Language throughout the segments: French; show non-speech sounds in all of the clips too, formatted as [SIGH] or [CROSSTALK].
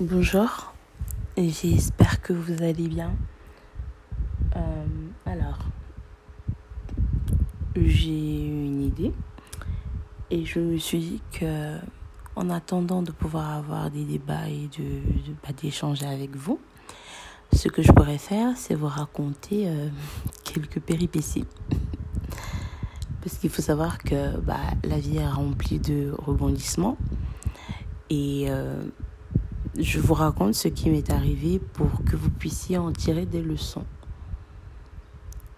Bonjour, j'espère que vous allez bien. Euh, alors, j'ai une idée et je me suis dit que, en attendant de pouvoir avoir des débats et de, de bah, d'échanger avec vous, ce que je pourrais faire, c'est vous raconter euh, [LAUGHS] quelques péripéties. Parce qu'il faut savoir que bah, la vie est remplie de rebondissements et euh, je vous raconte ce qui m'est arrivé pour que vous puissiez en tirer des leçons.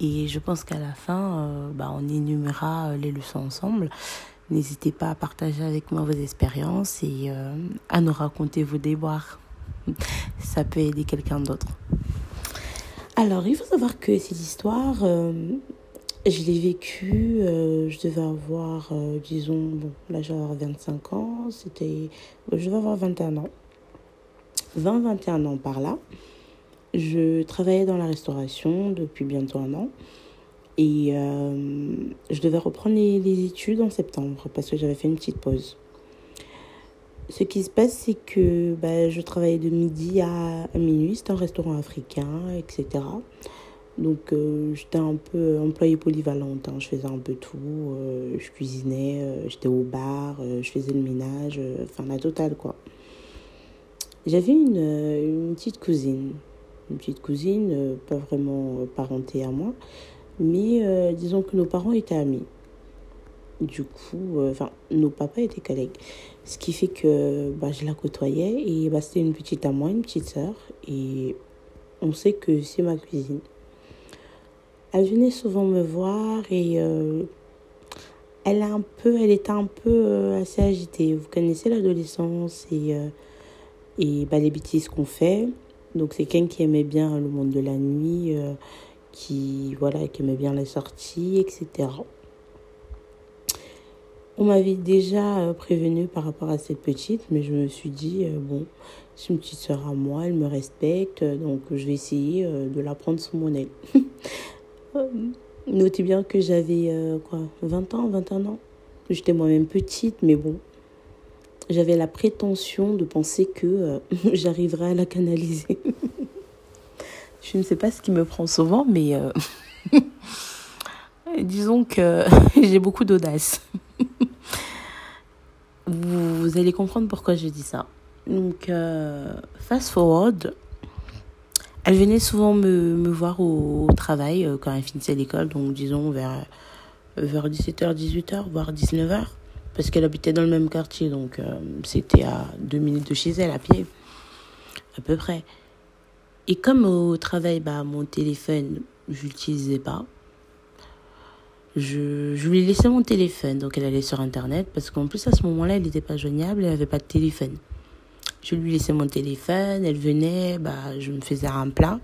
Et je pense qu'à la fin, euh, bah, on énumérera euh, les leçons ensemble. N'hésitez pas à partager avec moi vos expériences et euh, à nous raconter vos déboires. [LAUGHS] Ça peut aider quelqu'un d'autre. Alors, il faut savoir que cette histoire, je l'ai vécue, je devais avoir, disons, bon, là je vais avoir 25 ans, c'était, je devais avoir 21 ans. 20-21 ans par là. Je travaillais dans la restauration depuis bientôt un an. Et euh, je devais reprendre les, études en septembre parce que j'avais fait une petite pause. Ce qui se passe, c'est que bah, je travaillais de midi à, minuit. C'était un restaurant africain, etc. Donc euh, j'étais un peu employée polyvalente. Hein. Je faisais un peu tout. Euh, je cuisinais, j'étais au bar, je faisais le ménage. Enfin, la totale, quoi. J'avais une, une petite cousine. Une petite cousine, pas vraiment parentée à moi. Mais euh, disons que nos parents étaient amis. Du coup, euh, enfin, nos papas étaient collègues. Ce qui fait que bah, je la côtoyais et bah, c'était une petite à moi, une petite sœur. Et on sait que c'est ma cuisine. Elle venait souvent me voir et euh, elle, a un peu, elle était un peu euh, assez agitée. Vous connaissez l'adolescence et, euh, et bah, les bêtises qu'on fait. Donc c'est quelqu'un qui aimait bien le monde de la nuit qui voilà qui aimait bien les sorties, etc. On m'avait déjà prévenu par rapport à cette petite, mais je me suis dit euh, bon, c'est une petite sœur à moi, elle me respecte, donc je vais essayer euh, de la prendre sous mon aile. [LAUGHS] Notez bien que j'avais euh, quoi, 20 ans, 21 ans. J'étais moi-même petite, mais bon, j'avais la prétention de penser que [LAUGHS] j'arriverais à la canaliser. [LAUGHS] Je ne sais pas ce qui me prend souvent, mais euh, [LAUGHS] disons que j'ai beaucoup d'audace. vous, allez comprendre pourquoi je dis ça. Donc, euh, fast forward, elle venait souvent me, voir au, au travail euh, quand elle finissait l'école, donc disons vers, vers 17h, 18h, voire 19h, parce qu'elle habitait dans le même quartier, donc euh, c'était à deux minutes de chez elle à pied, à peu près. Et comme au travail, bah, mon téléphone, je l'utilisais pas. Je, lui laissais mon téléphone, donc elle allait sur Internet, parce qu'en plus à ce moment-là, elle n'était pas joignable, elle n'avait pas de téléphone. Je lui laissais mon téléphone, elle venait, bah, je me faisais un plat.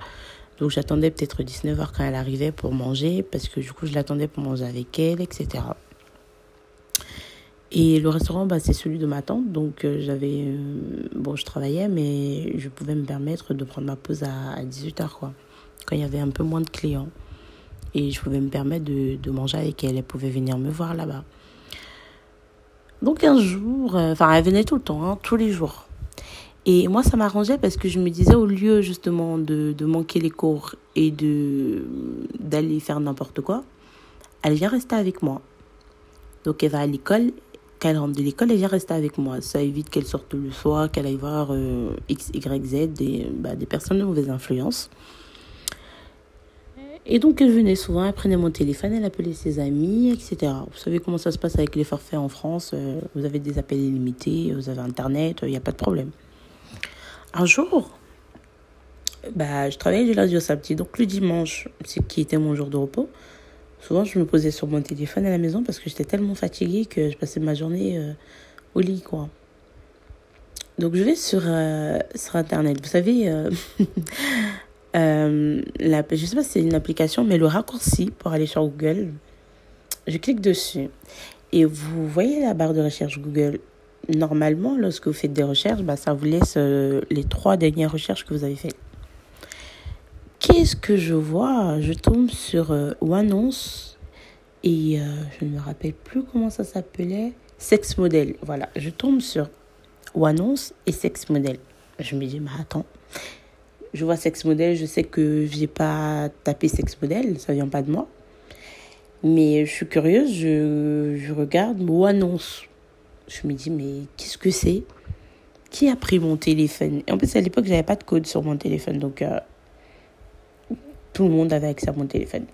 Donc j'attendais peut-être 19h quand elle arrivait pour manger, parce que du coup je l'attendais pour manger avec elle, etc. Et le restaurant, bah, c'est celui de ma tante. Donc, euh, j'avais. Euh, bon, je travaillais, mais je pouvais me permettre de prendre ma pause à, à 18h, quoi. Quand il y avait un peu moins de clients. Et je pouvais me permettre de, de manger avec elle. Elle pouvait venir me voir là-bas. Donc, un jour. Enfin, euh, elle venait tout le temps, hein, tous les jours. Et moi, ça m'arrangeait parce que je me disais, au lieu justement de, de manquer les cours et de d'aller faire n'importe quoi, elle vient rester avec moi. Donc, elle va à l'école qu'elle rentre de l'école, elle vient rester avec moi. Ça évite qu'elle sorte le soir, qu'elle aille voir euh, X, Y, Z, des, bah, personnes de mauvaise influence. Et donc, elle venait souvent, elle prenait mon téléphone, elle appelait ses amis, etc. Vous savez comment ça se passe avec les forfaits en France. Euh, vous avez des appels illimités, vous avez Internet, il n'y a pas de problème. Un jour, bah, je travaillais du lundi au samedi. Donc, le dimanche, qui était mon jour de repos, Souvent, je me posais sur mon téléphone à la maison parce que j'étais tellement fatiguée que je passais ma journée euh, au lit, quoi. Donc, je vais sur, euh, sur Internet. Vous savez, euh, [LAUGHS] euh, la, je sais pas si c'est une application, mais le raccourci pour aller sur Google, je clique dessus. Et vous voyez la barre de recherche Google. Normalement, lorsque vous faites des recherches, bah, ça vous laisse les trois dernières recherches que vous avez faites. Qu'est-ce que je vois? Je tombe sur euh, Annonce et euh, je ne me rappelle plus comment ça s'appelait. Sex Model. Voilà, je tombe sur Annonce et Sex Model. Je me dis, mais attends. Je vois sex modèle, je sais que j'ai pas tapé sex modèle, ça vient pas de moi. Mais je suis curieuse, je, je regarde ou annonce. Je me dis, mais qu'est-ce que c'est? Qui a pris mon téléphone? Et en plus, à l'époque, j'avais pas de code sur mon téléphone, donc euh, tout le monde avait accès à mon téléphone.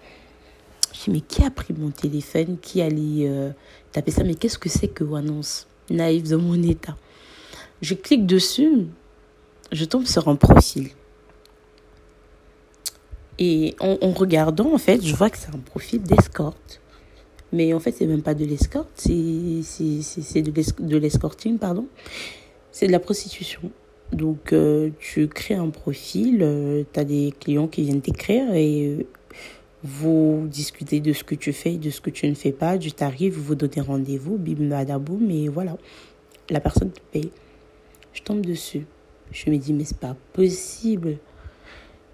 Je dis, mais qui a pris mon téléphone? Qui allait euh, taper ça? Mais qu'est-ce que c'est que annonce Naïve dans mon état. Je clique dessus, je tombe sur un profil. Et en, en, regardant, en fait, je vois que c'est un profil d'escorte. Mais en fait, c'est même pas de l'escorte, c'est de l'escorting, pardon. C'est de la prostitution. Donc, euh, tu crées un profil, euh, tu as des clients qui viennent t'écrire et euh, vous discutez de ce que tu fais, de ce que tu ne fais pas, du tarif, vous vous donnez rendez-vous, bim, badaboum, et voilà. La personne te paye. Je tombe dessus. Je me dis, mais c'est pas possible.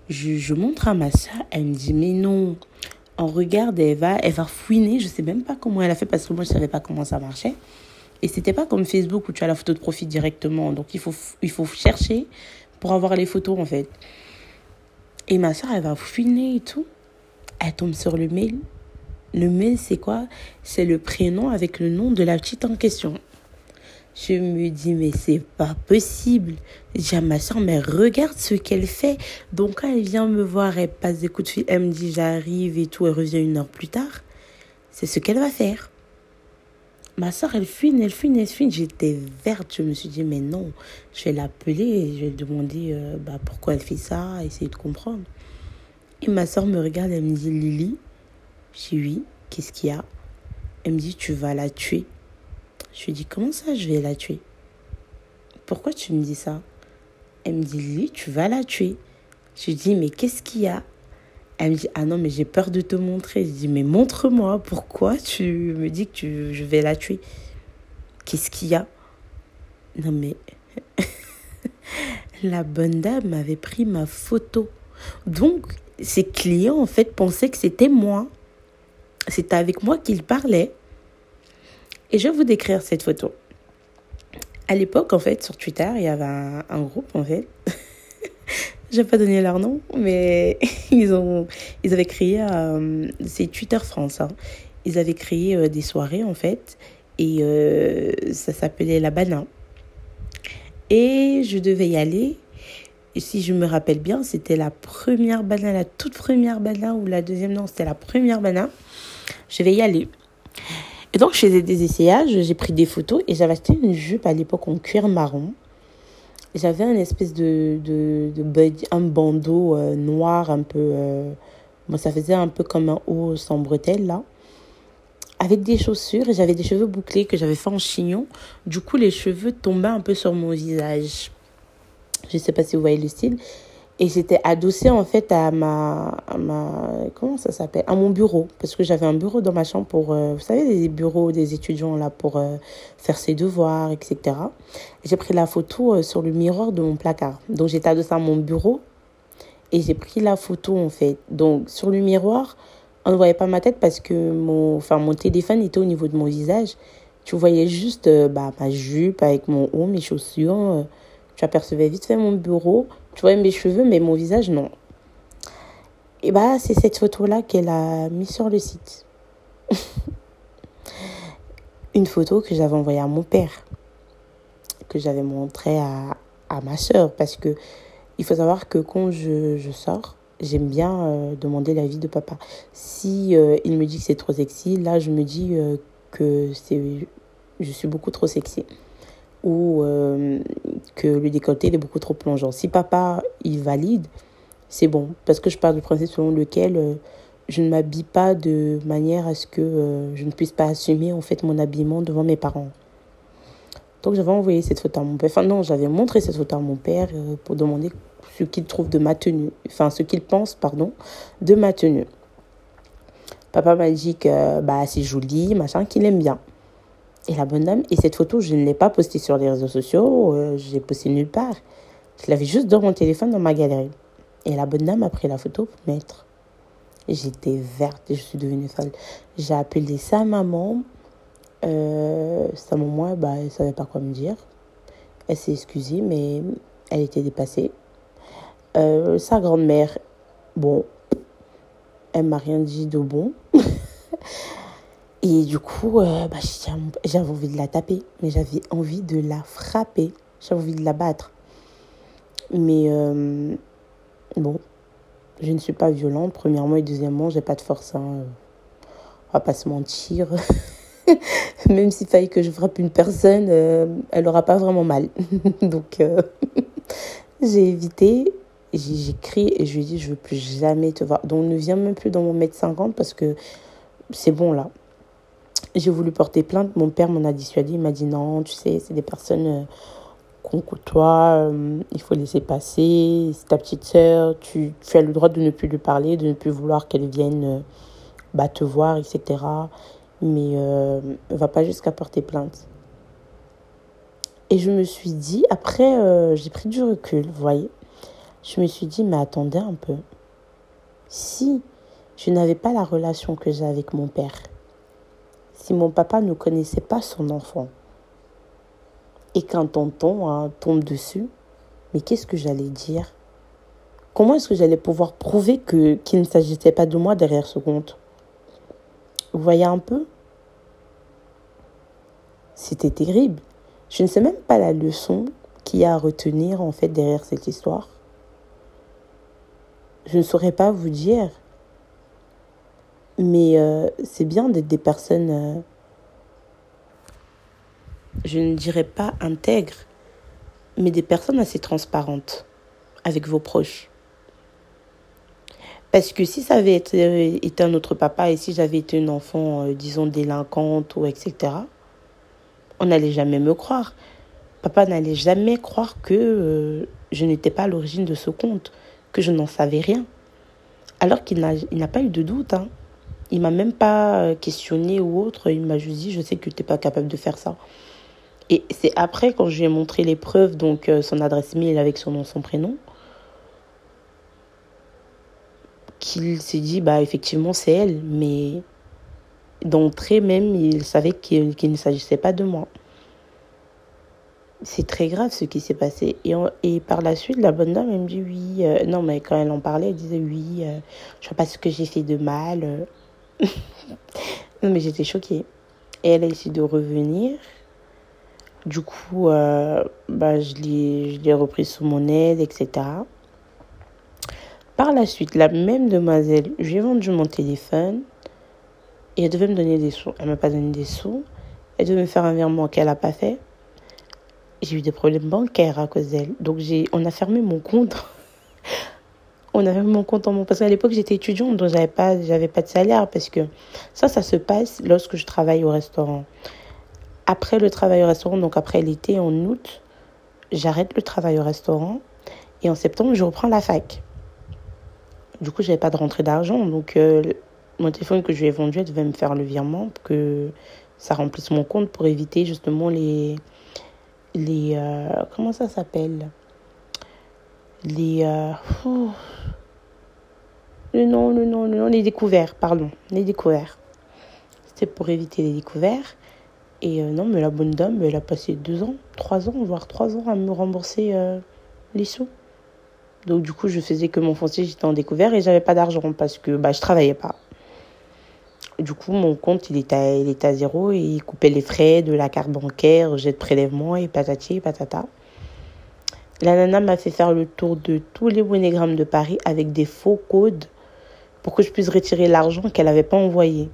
Je, montre à ma soeur, elle me dit, mais non, on regarde, elle va, elle va fouiner. Je sais même pas comment elle a fait parce que moi, je savais pas comment ça marchait. Et c'était pas comme Facebook où tu as la photo de profil directement. Donc, il faut, il faut chercher pour avoir les photos, en fait. Et ma soeur, elle va fouiner et tout. Elle tombe sur le mail. Le mail, c'est quoi? C'est le prénom avec le nom de la petite en question. Je me dis, mais c'est pas possible. J'ai ma soeur, mais regarde ce qu'elle fait. Donc, quand elle vient me voir, elle passe des coups de fil, elle me dit, j'arrive et tout, elle revient une heure plus tard. C'est ce qu'elle va faire. Ma soeur, elle fuit, elle fuit, elle fuit. J'étais verte. Je me suis dit, mais non, je vais l'appeler je vais demander euh, bah, pourquoi elle fait ça, essayer de comprendre. Et ma soeur me regarde, elle me dit, Lily, je dis oui, qu'est-ce qu'il y a? Elle me dit, tu vas la tuer. Je lui dis, comment ça, je vais la tuer? Pourquoi tu me dis ça? Elle me dit, Lily, tu vas la tuer. Je lui dis, mais qu'est-ce qu'il y a? Elle me dit, ah non, mais j'ai peur de te montrer. Je dis, mais montre-moi, pourquoi tu me dis que tu, je vais la tuer? Qu'est-ce qu'il y a? Non, mais [LAUGHS] la bonne dame avait pris ma photo. Donc, ses clients, en fait, pensaient que c'était moi. C'était avec moi qu'il parlait. Et je vais vous décrire cette photo. À l'époque, en fait, sur Twitter, il y avait un, groupe, en fait. Je vais pas donner leur nom, mais [LAUGHS] ils, ont, ils avaient créé, euh, c'est Twitter France, hein. ils avaient créé euh, des soirées, en fait, et euh, ça s'appelait La Banane. Et je devais y aller. Et si je me rappelle bien, c'était la première banane, la toute première banane, ou la deuxième, non, c'était la première banane. Je vais y aller. Et donc, je faisais des essayages, j'ai pris des photos et j'avais acheté une jupe à l'époque en cuir marron. J'avais un espèce de, de, bandeau euh, noir un peu. Euh, bon, ça faisait un peu comme un haut sans bretelles là. Avec des chaussures j'avais des cheveux bouclés que j'avais fait en chignon. Du coup, les cheveux tombaient un peu sur mon visage. Je ne sais pas si vous voyez le style. Et j'étais adossée en fait à ma, à ma comment ça s'appelle? À mon bureau. Parce que j'avais un bureau dans ma chambre pour euh, vous savez les bureaux des étudiants là pour euh, faire ses devoirs etc. J'ai pris la photo euh, sur le miroir de mon placard. Donc j'étais adossée à mon bureau et j'ai pris la photo en fait. Donc sur le miroir on ne voyait pas ma tête parce que mon enfin mon téléphone était au niveau de mon visage. Tu voyais juste bah, ma jupe avec mon haut mes chaussures tu apercevais vite fait mon bureau tu vois mes cheveux, mais mon visage, non. Et bah, c'est cette photo-là qu'elle a mis sur le site. [LAUGHS] Une photo que j'avais envoyée à mon père, que j'avais montrée à, à ma soeur, parce que il faut savoir que quand je, je sors, j'aime bien euh, demander l'avis de papa. Si euh, il me dit que c'est trop sexy, là, je me dis euh, que c'est, je suis beaucoup trop sexy ou euh, que le décolleté est beaucoup trop plongeant. Si papa il valide, c'est bon. Parce que je pars du principe selon lequel euh, je ne m'habille pas de manière à ce que euh, je ne puisse pas assumer en fait mon habillement devant mes parents. Donc j'avais envoyé cette photo à mon père. Enfin non, j'avais montré cette photo à mon père pour demander ce qu'il trouve de ma tenue. Enfin ce qu'il pense, pardon, de ma tenue. Papa m'a dit que bah, c'est joli, machin, qu'il aime bien. Et la bonne dame, et cette photo, je ne l'ai pas postée sur les réseaux sociaux, euh, je l'ai postée nulle part. Je l'avais juste dans mon téléphone, dans ma galerie. Et la bonne dame a pris la photo pour mettre. J'étais verte et je suis devenue folle. J'ai appelé sa maman. Euh, sa maman, bah, elle ne savait pas quoi me dire. Elle s'est excusée, mais elle était dépassée. Euh, sa grand-mère, bon, elle m'a rien dit de bon. [LAUGHS] Et du coup, euh, bah, j'avais envie de la taper, mais j'avais envie de la frapper. J'avais envie de la battre. Mais euh, bon, je ne suis pas violente, premièrement, et deuxièmement, j'ai pas de force. Hein. On va pas se mentir. [LAUGHS] Même s'il fallait que je frappe une personne, euh, elle n'aura pas vraiment mal. [LAUGHS] Donc, [LAUGHS] j'ai évité. J'ai crié et je lui ai dit, je veux plus jamais te voir. Donc, ne viens même plus dans mon mètre 50 parce que c'est bon là. J'ai voulu porter plainte. Mon père m'en a dissuadé. Il m'a dit non, tu sais, c'est des personnes euh, qu'on côtoie. Euh, il faut laisser passer. C'est ta petite sœur. Tu, tu, as le droit de ne plus lui parler, de ne plus vouloir qu'elle vienne euh, bah, te voir, etc. Mais ne va pas jusqu'à porter plainte. Et je me suis dit, après, j'ai pris du recul, vous voyez. Je me suis dit, mais attendez un peu. Si je n'avais pas la relation que j'ai avec mon père, si mon papa ne connaissait pas son enfant et qu'un tonton hein, tombe dessus, mais qu'est-ce que j'allais dire? Comment est-ce que j'allais pouvoir prouver qu'il ne s'agissait pas de moi derrière ce compte? Vous voyez un peu? C'était terrible. Je ne sais même pas la leçon qu'il y a à retenir en fait derrière cette histoire. Je ne saurais pas vous dire. Mais euh, c'est bien d'être des personnes, euh, je ne dirais pas intègres, mais des personnes assez transparentes avec vos proches. Parce que si ça avait été, euh, un autre papa et si j'avais été une enfant, disons, délinquante ou etc., on n'allait jamais me croire. Papa n'allait jamais croire que je n'étais pas à l'origine de ce compte, que je n'en savais rien. Alors qu'il n'a pas eu de doute. Hein. Il m'a même pas euh, questionné ou autre. Il m'a juste dit, je sais que tu n'es pas capable de faire ça. Et c'est après, quand je lui ai montré les preuves, donc euh, son adresse mail avec son nom, son prénom, qu'il s'est dit, bah effectivement, c'est elle. Mais d'entrée même, il savait qu'il ne s'agissait pas de moi. C'est très grave ce qui s'est passé. Et, et par la suite, la bonne dame, elle me dit oui. Euh, non, mais quand elle en parlait, elle disait oui, je ne sais pas ce que j'ai fait de mal. Non, mais j'étais choquée. Et elle a essayé de revenir. Du coup, euh, bah, je l'ai repris sous mon aide, etc. Par la suite, la même demoiselle, je lui ai vendu mon téléphone et elle devait me donner des sous. Elle m'a pas donné des sous. Elle devait me faire un virement qu'elle n'a pas fait. J'ai eu des problèmes bancaires à cause d'elle. Donc, on a fermé mon compte. [LAUGHS] on avait mon compte en mon parce qu'à l'époque j'étais étudiante donc j'avais pas j'avais pas de salaire. Parce que ça ça se passe lorsque je travaille au restaurant. Après le travail au restaurant donc après l'été en août j'arrête le travail au restaurant. Et en septembre je reprends la fac. Du coup j'avais pas de rentrée d'argent. Donc euh, mon téléphone que je lui ai vendu elle devait me faire le virement pour que ça remplisse mon compte pour éviter justement les les euh, comment ça s'appelle? Les euh, nom, les découverts, pardon, les découverts. C'était pour éviter les découverts. Et euh, non, mais la bonne dame, elle a passé deux ans, trois ans, voire trois ans à me rembourser euh, les sous. Donc du coup, je faisais que mon foncier, j'étais en découvert et j'avais pas d'argent parce que bah, je travaillais pas. Du coup, mon compte, il était, à, il à zéro et il coupait les frais de la carte bancaire, jet de prélèvement et patati et patata. La nana m'a fait faire le tour de tous les monogrammes de Paris avec des faux codes pour que je puisse retirer l'argent qu'elle n'avait pas envoyé.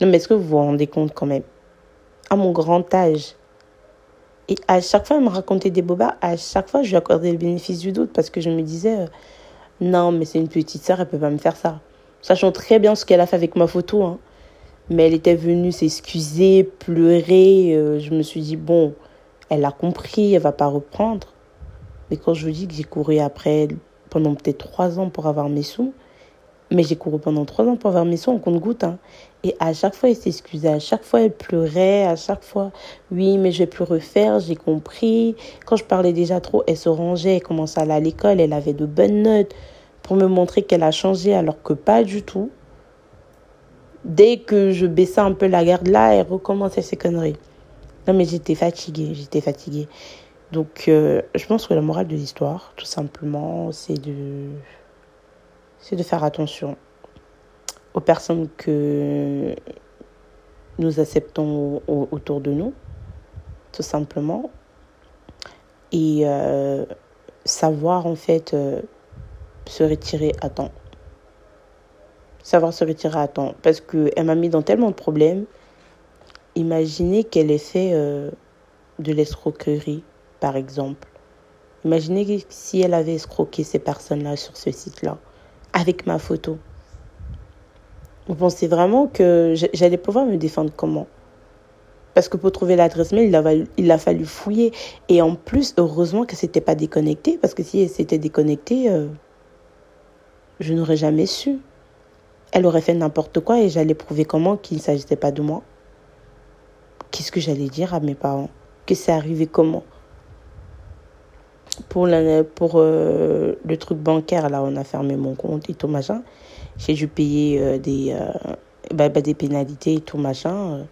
Non, mais est-ce que vous vous rendez compte quand même? À mon grand âge. Et à chaque fois, elle me racontait des bobas. À chaque fois, je lui accordais le bénéfice du doute parce que je me disais, euh, non, mais c'est une petite sœur, elle peut pas me faire ça. Sachant très bien ce qu'elle a fait avec ma photo. Hein. Mais elle était venue s'excuser, pleurer. Euh, je me suis dit, bon, elle a compris, elle va pas reprendre. Mais quand je vous dis que j'ai couru après pendant peut-être trois ans pour avoir mes sous, mais j'ai couru pendant trois ans pour avoir mes sous en compte-goutte. Hein. Et à chaque fois, elle s'excusait. À chaque fois, elle pleurait. À chaque fois, oui, mais je vais plus refaire. J'ai compris. Quand je parlais déjà trop, elle se rangeait. Elle commençait à aller à l'école. Elle avait de bonnes notes pour me montrer qu'elle a changé alors que pas du tout. Dès que je baissais un peu la garde là, elle recommençait ses conneries. Non, mais j'étais fatiguée. J'étais fatiguée. Donc, euh, je pense que la morale de l'histoire, tout simplement, c'est de, c'est de faire attention aux personnes que nous acceptons autour de nous, tout simplement. Et euh, savoir, en fait, euh, se retirer à temps. Savoir se retirer à temps. Parce qu'elle m'a mis dans tellement de problèmes. Imaginez qu'elle ait fait de l'escroquerie par exemple. Imaginez si elle avait escroqué ces personnes-là sur ce site-là, avec ma photo. Vous pensez vraiment que j'allais pouvoir me défendre comment? Parce que pour trouver l'adresse mail, il a, fallu fouiller. Et en plus, heureusement que c'était pas déconnecté, parce que si elle s'était déconnectée, euh, je n'aurais jamais su. Elle aurait fait n'importe quoi et j'allais prouver comment qu'il ne s'agissait pas de moi. Qu'est-ce que j'allais dire à mes parents? Que c'est arrivé comment? Pour, pour euh, le truc bancaire, là, on a fermé mon compte et tout machin. J'ai dû payer euh, des, euh, bah, bah, des pénalités et tout machin.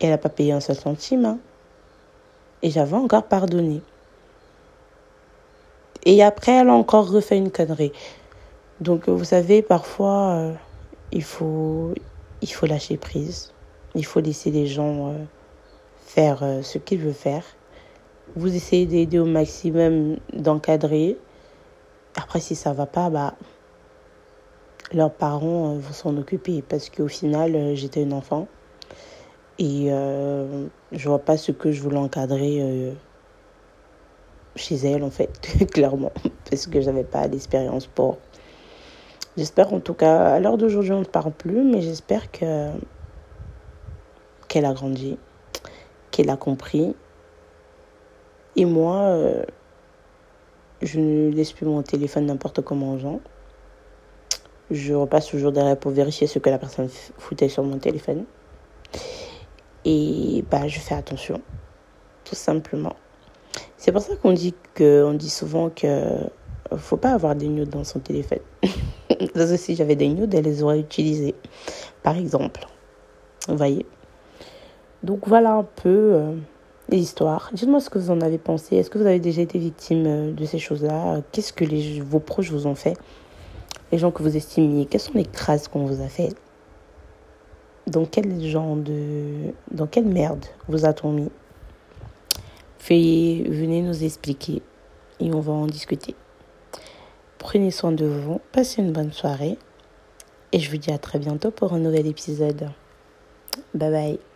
elle n'a pas payé un centime. Hein. Et j'avais encore pardonné. Et après, elle a encore refait une connerie. Donc, vous savez, parfois, il, faut, il faut lâcher prise. Il faut laisser les gens faire ce qu'ils veulent faire vous essayez d'aider au maximum, d'encadrer. Après, si ça va pas, bah, leurs parents euh, vont s'en occuper parce qu'au final, euh, j'étais une enfant et euh, je vois pas ce que je voulais encadrer euh, chez elle, en fait, [LAUGHS] clairement, parce que j'avais pas l'expérience pour. J'espère en tout cas, à l'heure d'aujourd'hui, on ne parle plus, mais j'espère que qu'elle a grandi, qu'elle a compris et moi, euh, je ne laisse plus mon téléphone n'importe comment aux gens. Je repasse toujours derrière pour vérifier ce que la personne foutait sur mon téléphone. Et bah, je fais attention, tout simplement. C'est pour ça qu'on dit que, on dit souvent que faut pas avoir des nudes dans son téléphone. [LAUGHS] Parce que si j'avais des nudes, elle les aurait utilisées, par exemple. Vous voyez? Donc voilà un peu. Euh, l'histoire. Dites-moi ce que vous en avez pensé. Est-ce que vous avez déjà été victime euh, de ces choses-là? Qu'est-ce que les, vos proches vous ont fait? Les gens que vous estimiez? Quelles sont les crasses qu'on vous a fait Dans quel genre de... Dans quelle merde vous a-t-on mis? Veuillez, venez nous expliquer et on va en discuter. Prenez soin de vous, passez une bonne soirée et je vous dis à très bientôt pour un nouvel épisode. Bye bye.